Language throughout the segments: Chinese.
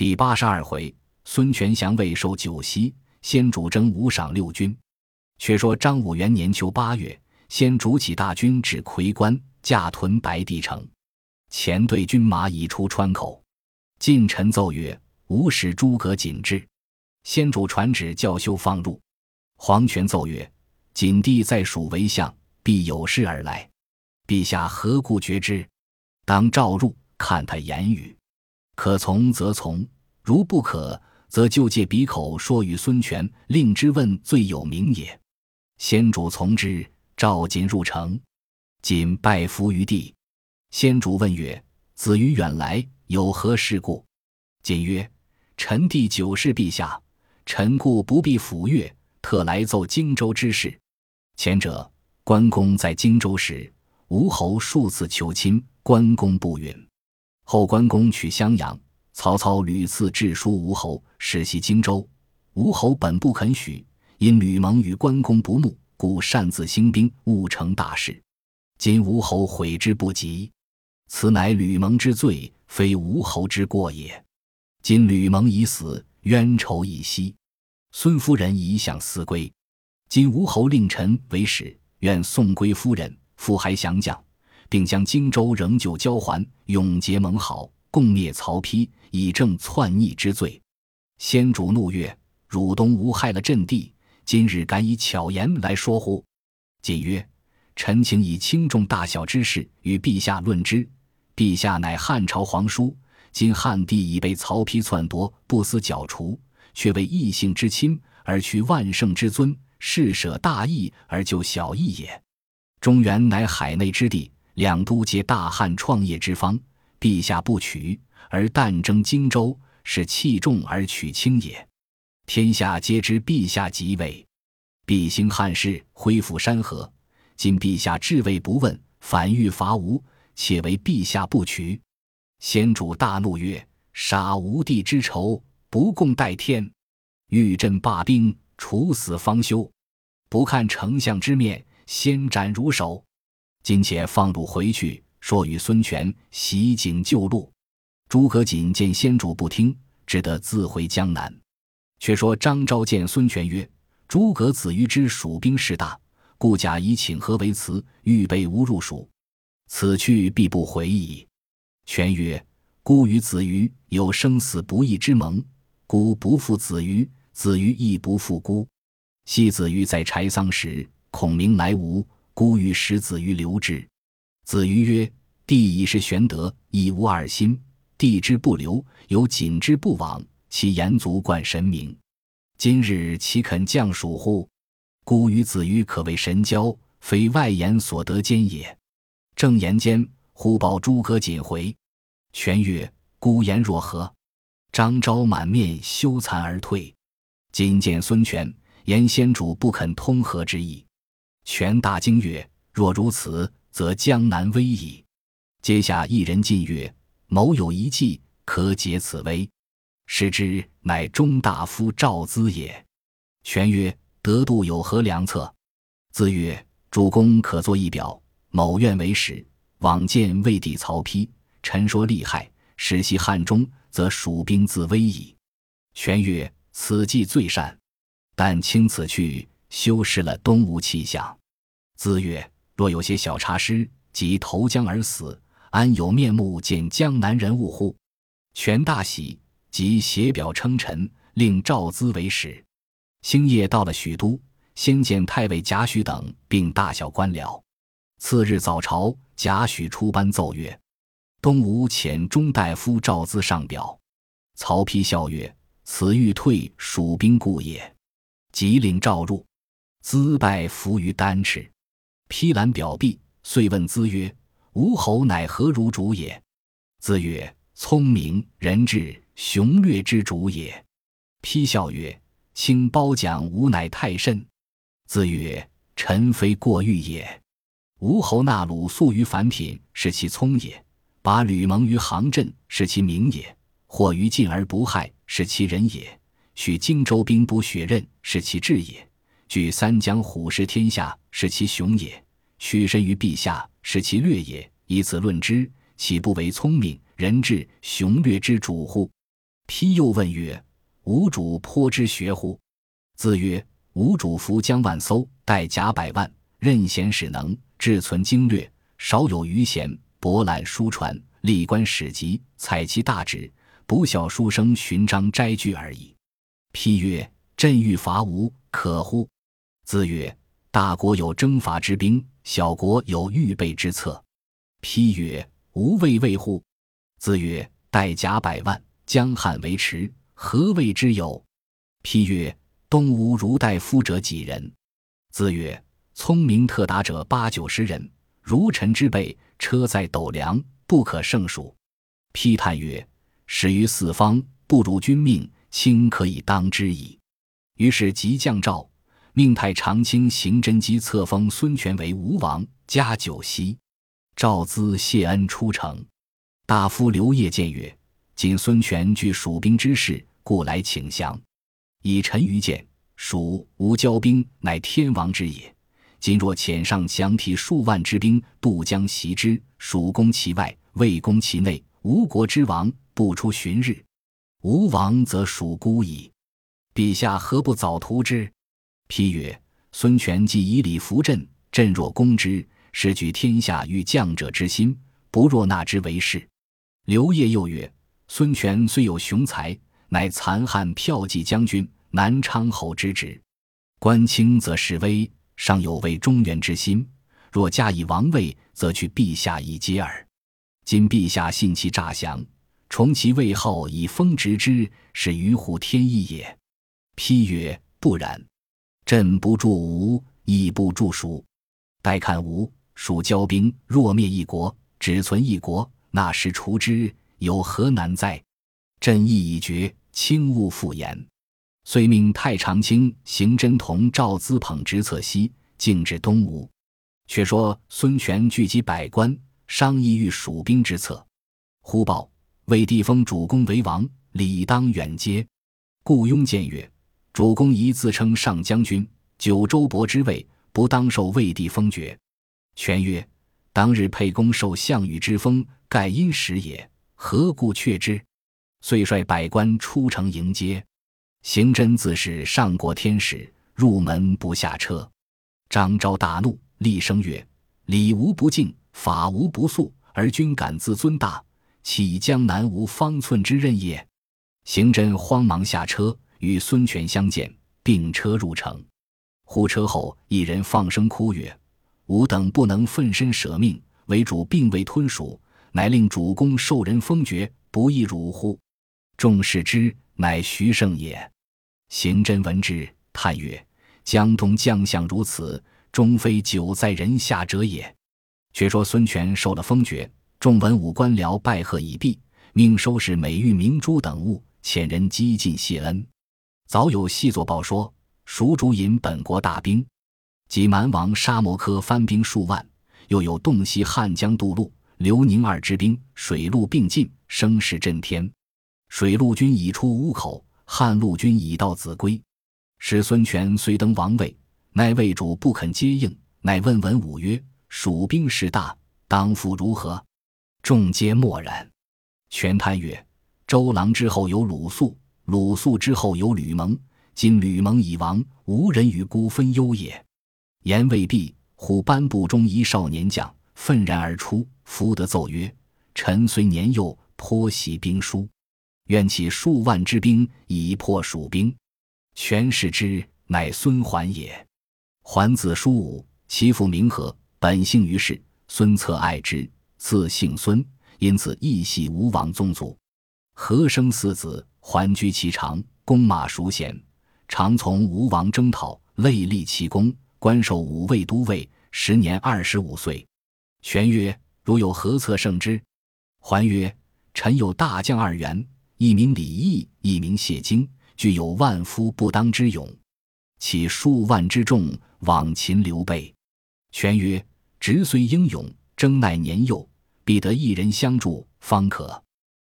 第八十二回，孙权降魏受九锡，先主征五赏六军。却说张武元年秋八月，先主起大军至夔关，驾屯白帝城。前队军马已出川口，近臣奏曰：“吾使诸葛瑾至。”先主传旨教休放入。黄权奏曰：“瑾弟在蜀为相，必有事而来，陛下何故决之？当召入，看他言语。”可从则从，如不可，则就借笔口说与孙权，令之问罪有名也。先主从之，召瑾入城，瑾拜伏于地。先主问曰：“子于远来，有何事故？”瑾曰：“臣弟久视陛下，臣故不必抚乐，特来奏荆州之事。前者关公在荆州时，吴侯数次求亲，关公不允。”后关公取襄阳，曹操屡次致书吴侯，使袭荆州。吴侯本不肯许，因吕蒙与关公不睦，故擅自兴兵，误成大事。今吴侯悔之不及，此乃吕蒙之罪，非吴侯之过也。今吕蒙已死，冤仇已息，孙夫人已享思归。今吴侯令臣为使，愿送归夫人，复还降将。并将荆州仍旧交还，永结盟好，共灭曹丕，以正篡逆之罪。先主怒曰：“汝东吴害了朕地，今日敢以巧言来说乎？”瑾曰：“臣请以轻重大小之事与陛下论之。陛下乃汉朝皇叔，今汉帝已被曹丕篡夺，不思剿除，却为异姓之亲而去万圣之尊，是舍大义而救小义也。中原乃海内之地。”两都皆大汉创业之方，陛下不取，而但争荆州，是弃重而取轻也。天下皆知陛下即位，必兴汉室，恢复山河。今陛下至位不问，反欲伐吴，且为陛下不取。先主大怒曰：“杀吴地之仇，不共戴天！欲朕罢兵，处死方休。不看丞相之面，先斩如首。”今且放路回去，说与孙权袭警救路。诸葛瑾见先主不听，只得自回江南。却说张昭见孙权曰：“诸葛子瑜之蜀兵势大，故假以请和为辞，预备吾入蜀。此去必不回矣。”权曰：“孤与子瑜有生死不义之盟，孤不负子瑜，子瑜亦不负孤。昔子瑜在柴桑时，孔明来吴。”孤欲使子瑜留之，子瑜曰：“帝已是玄德，亦无二心。帝之不留，有瑾之不往，其言足冠神明。今日岂肯降蜀乎？孤与子瑜可谓神交，非外言所得兼也。”正言间，忽报诸葛瑾回。权曰：“孤言若何？”张昭满面羞惭而退。今见孙权言先主不肯通和之意。权大惊曰：“若如此，则江南危矣。”阶下一人进曰：“某有一计，可解此危。”使之乃中大夫赵咨也。权曰：“得度有何良策？”咨曰：“主公可作一表，某愿为使，往见魏帝曹丕，陈说利害，使袭汉中，则蜀兵自危矣。”权曰：“此计最善，但卿此去，修饰了东吴气象。”子曰：“若有些小差失，即投江而死，安有面目见江南人物乎？”权大喜，即写表称臣，令赵咨为使。星夜到了许都，先见太尉贾诩等，并大小官僚。次日早朝，贾诩出班奏曰：“东吴遣中大夫赵咨上表。”曹丕笑曰：“此欲退蜀兵故也。”即令召入，咨拜伏于丹翅。披览表毕，遂问咨曰：“吴侯乃何如主也？”咨曰：“聪明仁智，雄略之主也。”披笑曰：“卿褒奖吾乃太甚。”子曰：“臣非过誉也。吴侯纳鲁肃于凡品，是其聪也；把吕蒙于行阵，是其明也；或于晋而不害，是其仁也；许荆州兵不血刃，是其智也。”据三江虎视天下，是其雄也；屈身于陛下，是其略也。以此论之，岂不为聪明、人智、雄略之主乎？丕又问曰：“吾主颇知学乎？”子曰：“吾主服江万艘，带甲百万，任贤使能，志存经略，少有余闲，博览书传，历观史籍，采其大旨，不效书生寻章摘句而已。”丕曰：“朕欲伐吴，可乎？”子曰：“大国有征伐之兵，小国有预备之策。”批曰：“吾未畏乎？”子曰：“带甲百万，江汉为池，何谓之有？”批曰：“东吴如带夫者几人？”子曰：“聪明特达者八九十人，如臣之辈，车载斗量，不可胜数。”批叹曰：“始于四方，不如君命，卿可以当之矣。”于是即降诏，命太常卿邢真基册封孙权为吴王，加九锡。赵咨谢恩出城。大夫刘烨见曰：“今孙权据蜀兵之势，故来请降。以臣愚见，蜀吴交兵，乃天王之也。今若遣上降提数万之兵渡江袭之，蜀攻其外，魏攻其内，吴国之亡不出旬日。吴王则蜀孤矣。陛下何不早图之？”批曰：“孙权既以礼服朕，朕若攻之，是举天下欲降者之心，不若纳之为是。”刘烨又曰：“孙权虽有雄才，乃残汉骠骑将军、南昌侯之职，官轻则势威，尚有为中原之心。若加以王位，则去陛下以接耳。今陛下信其诈降，重其位号以封职之，是于乎天意也。”批曰：“不然，朕不助吴，亦不助蜀。待看吴蜀交兵，若灭一国，只存一国。”那时除之有何难哉？朕意已决，轻勿复言。遂命太常卿邢真同赵资捧直策西，径至东吴。却说孙权聚集百官，商议御蜀兵之策。忽报魏帝封主公为王，理当远接。顾雍见曰：“主公宜自称上将军，九州伯之位，不当受魏帝封爵。”权曰：“当日沛公受项羽之封。”盖因时也，何故却之？遂率百官出城迎接。行真自是上过天使，入门不下车。张昭大怒，厉声曰：“礼无不敬，法无不肃，而君敢自尊大，岂江南无方寸之任也？”行真慌忙下车，与孙权相见，并车入城。呼车后，一人放声哭曰：“吾等不能奋身舍命，为主并未吞蜀。”乃令主公受人封爵，不亦辱乎？众视之，乃徐盛也。行真闻之，叹曰：“江东将相如此，终非久在人下者也。”却说孙权受了封爵，众文武官僚拜贺已毕，命收拾美玉明珠等物，遣人激进谢恩。早有细作报说，蜀主引本国大兵，及蛮王沙摩柯番兵数万，又有洞悉汉江渡路。刘宁二支兵水陆并进，声势震天。水陆军已出吴口，汉陆军已到秭归。使孙权虽登王位，乃魏主不肯接应，乃问文武曰：“蜀兵势大，当复如何？”众皆默然。权叹曰：“周郎之后有鲁肃，鲁肃之后有吕蒙。今吕蒙已亡，无人与孤分忧也。”言未毕，虎班部中一少年将愤然而出。福德奏曰：“臣虽年幼，颇习兵书，愿起数万之兵以破蜀兵。”权视之，乃孙桓也。桓子叔武，其父名和，本姓于氏。孙策爱之，赐姓孙，因此亦系吴王宗族。和生四子，桓居其长，弓马熟娴，常从吴王征讨，累立其功，官授五位都尉。时年二十五岁。权曰。如有何策胜之？还曰：“臣有大将二员，一名李毅，一名谢京，具有万夫不当之勇，起数万之众往擒刘备。”权曰：“直虽英勇，征乃年幼，必得一人相助，方可。”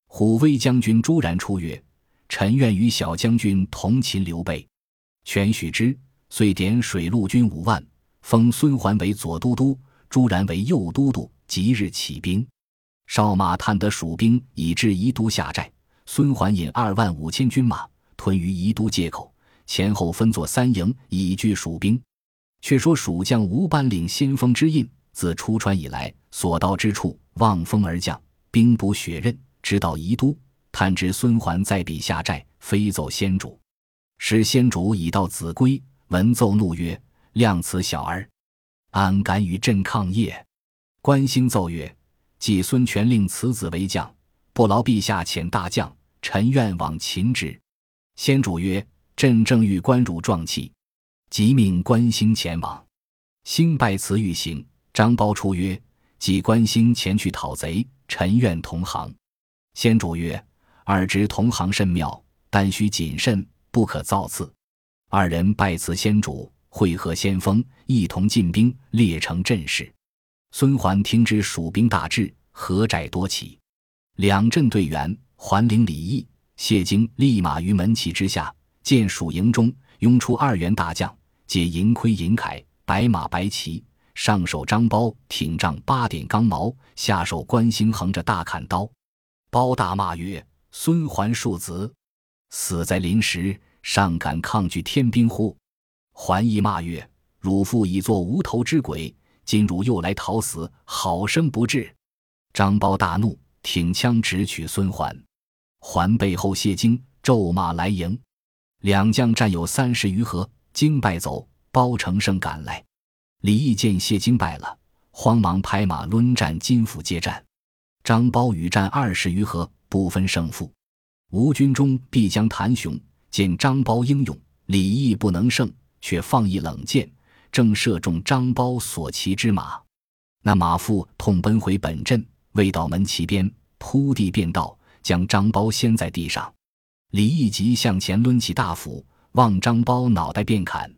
虎威将军朱然出曰：“臣愿与小将军同擒刘备。”权许之，遂点水陆军五万，封孙桓为左都督，朱然为右都督。即日起兵，少马探得蜀兵已至宜都下寨，孙桓引二万五千军马屯于宜都界口，前后分作三营，以拒蜀兵。却说蜀将吴班领先锋之印，自出川以来，所到之处，望风而降，兵不血刃，直到宜都，探知孙桓在彼下寨，飞奏先主。时先主已到秭归，闻奏怒曰：“量此小儿，安敢与朕抗业？”关兴奏曰：“既孙权令此子为将，不劳陛下遣大将。”臣愿往擒之。先主曰：“朕正欲关汝壮气，即命关兴前往。”兴拜辞欲行。张苞出曰：“即关兴前去讨贼，臣愿同行。”先主曰：“二之同行甚妙，但须谨慎，不可造次。”二人拜辞先主，会合先锋，一同进兵，列成阵势。孙桓听知蜀兵大至，何寨多起，两阵队员。桓灵、李毅、谢京立马于门旗之下，见蜀营中拥出二员大将，皆银盔银铠，白马白旗，上手张苞挺杖八点钢矛，下手关兴横着大砍刀。包大骂曰：“孙桓庶子，死在临时，尚敢抗拒天兵乎？”桓义骂曰：“汝父已作无头之鬼，今汝又来讨死，好生不智！”张苞大怒，挺枪直取孙桓。桓背后谢京骤马来迎，两将战有三十余合，京败走，包乘胜赶来。李毅见谢京败了，慌忙拍马抡战金府接战。张苞与战二十余合，不分胜负。吴军中必将谭雄见张苞英勇，李毅不能胜，却放一冷箭，正射中张苞所骑之马。那马夫痛奔回本阵，未到门旗边，扑地便倒。将张苞掀在地上，李毅急向前抡起大斧，望张苞脑袋便砍。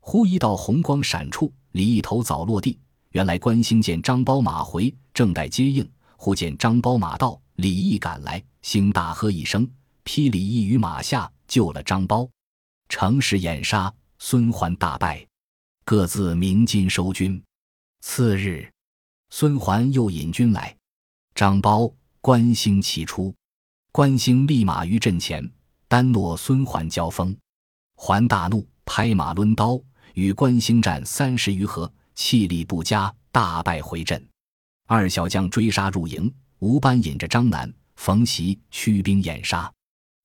忽一道红光闪出，李毅头早落地。原来关兴见张苞马回，正待接应，忽见张苞马到，李毅赶来，兴大喝一声，劈李毅于马下，救了张苞。乘势掩杀，孙桓大败，各自鸣金收军。次日，孙桓又引军来，张苞、关兴齐出。关兴立马于阵前，单诺孙桓交锋，桓大怒，拍马抡刀，与关兴战三十余合，气力不佳，大败回阵。二小将追杀入营，吴班引着张南、冯习驱兵掩杀。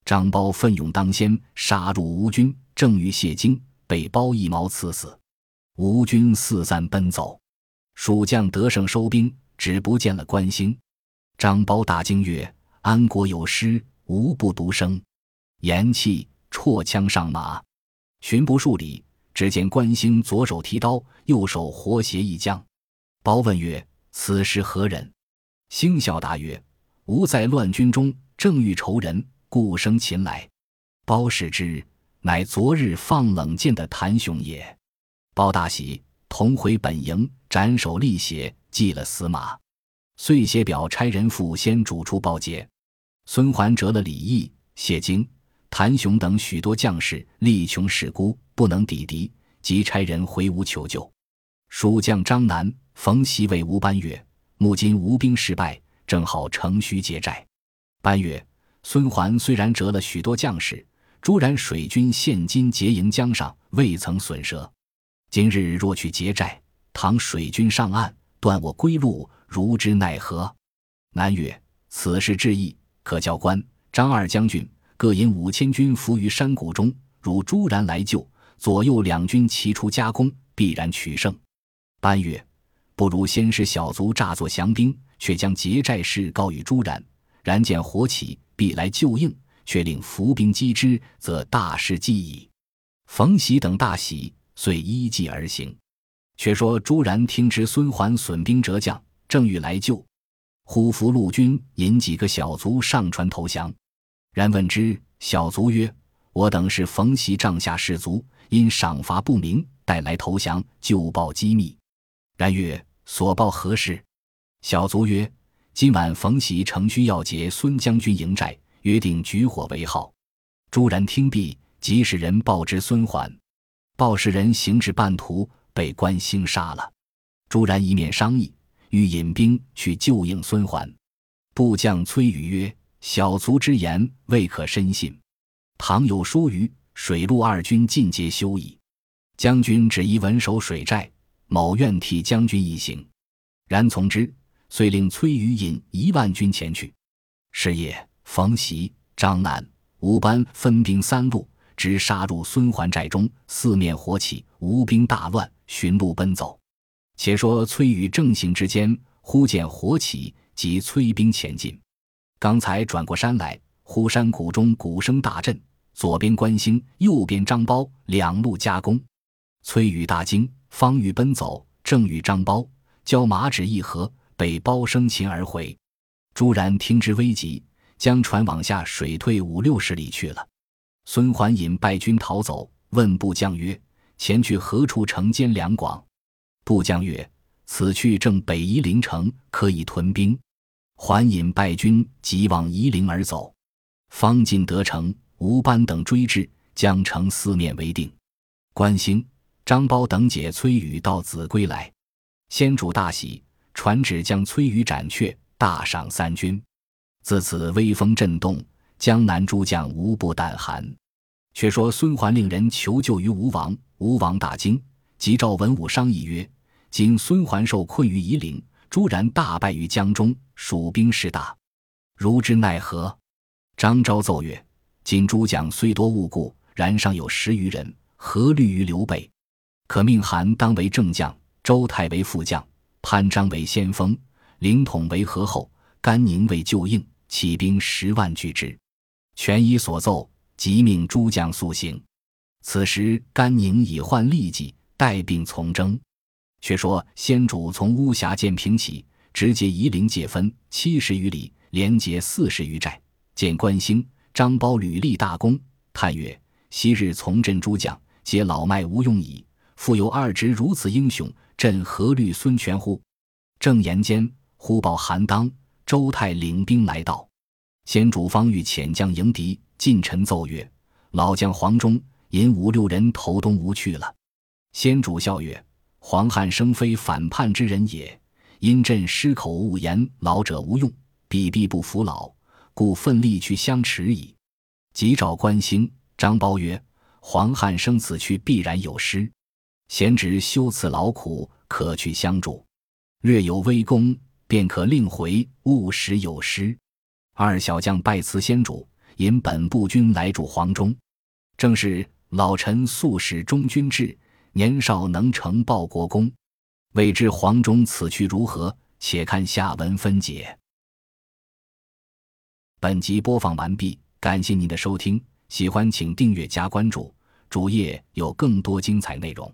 张苞奋勇当先，杀入吴军，正遇谢京，被包一矛刺死。吴军四散奔走，蜀将得胜收兵，只不见了关兴。张苞大惊曰。安国有失，无不独生。言讫，绰枪上马，寻不数里，只见关兴左手提刀，右手活挟一将。包问曰：“此时何人？”兴笑答曰：“吾在乱军中，正遇仇人，故生擒来。”包视之，乃昨日放冷箭的谭雄也。包大喜，同回本营，斩首立血，祭了死马。遂写表差人赴先主处报捷。孙桓折了李毅、谢京、谭雄等许多将士，力穷势孤，不能抵敌，即差人回吴求救。蜀将张南、冯习谓吴班曰：“目今吴兵失败，正好乘虚劫寨。”班曰：“孙桓虽然折了许多将士，朱然水军现今结营江上，未曾损折。今日若去劫寨，倘水军上岸，断我归路。”如之奈何？南曰：“此事至易，可教官张二将军各引五千军伏于山谷中，如朱然来救，左右两军齐出夹攻，必然取胜。”班曰：“不如先使小卒诈作降兵，却将劫寨事告与朱然。然见火起，必来救应，却令伏兵击之，则大事既矣。”冯喜等大喜，遂依计而行。却说朱然听知孙桓损兵折将。正欲来救，忽伏陆军引几个小卒上船投降。然问之，小卒曰：“我等是冯习帐下士卒，因赏罚不明，带来投降，就报机密。”然曰：“所报何事？”小卒曰：“今晚冯习乘虚要劫孙将军营寨，约定举火为号。”朱然听毕，即使人报之孙桓。报事人行至半途，被关兴杀了。朱然一面商议。欲引兵去救应孙桓，部将崔宇曰：“小卒之言未可深信。倘有疏虞，水陆二军尽皆休矣。将军只宜稳守水寨，某愿替将军一行。然从之，遂令崔宇引一万军前去。是夜，冯习、张南、吴班分兵三路，直杀入孙桓寨中，四面火起，吴兵大乱，寻路奔走。且说崔宇正行之间，忽见火起，即催兵前进。刚才转过山来，忽山谷中鼓声大震，左边关兴，右边张苞，两路夹攻。崔宇大惊，方欲奔走，正与张苞交马指一合，被包生擒而回。朱然听之危急，将船往下水退五六十里去了。孙桓引败军逃走，问部将曰：“前去何处城兼粮广？”部将曰：“此去正北夷陵城，可以屯兵。”桓引败军即往夷陵而走。方进得城，吴班等追至，将城四面围定。关兴。张苞等解崔宇到子归来，先主大喜，传旨将崔宇斩却，大赏三军。自此威风震动，江南诸将无不胆寒。却说孙桓令人求救于吴王，吴王大惊，即召文武商议曰：“今孙桓受困于夷陵，朱然大败于江中，蜀兵势大，如之奈何？”张昭奏曰：“今诸将虽多误故，然尚有十余人，何虑于刘备？”可命韩当为正将，周泰为副将，潘璋为先锋，凌统为合后，甘宁为救应，起兵十万拒之。权依所奏，即命诸将速行。此时甘宁已患痢疾，带病从征。却说先主从巫峡建平起，直接夷陵界分七十余里，连结四十余寨。见关兴、张苞屡立大功，叹曰：“昔日从镇诸将，皆老迈无用矣。”复有二侄如此英雄，朕何虑孙权乎？正言间，忽报韩当、周泰领兵来到。先主方欲遣将迎敌，近臣奏曰：“老将黄忠引五六人投东吴去了。”先主笑曰：“黄汉升非反叛之人也，因朕失口误言，老者无用，必必不服老，故奋力去相持矣。”即召关兴、张苞曰：“黄汉升此去必然有失。”贤侄修此劳苦，可去相助，略有微功，便可令回。勿使有失。二小将拜辞先主，引本部军来助黄忠。正是老臣素使忠君志，年少能成报国功。未知黄忠此去如何？且看下文分解。本集播放完毕，感谢您的收听，喜欢请订阅加关注，主页有更多精彩内容。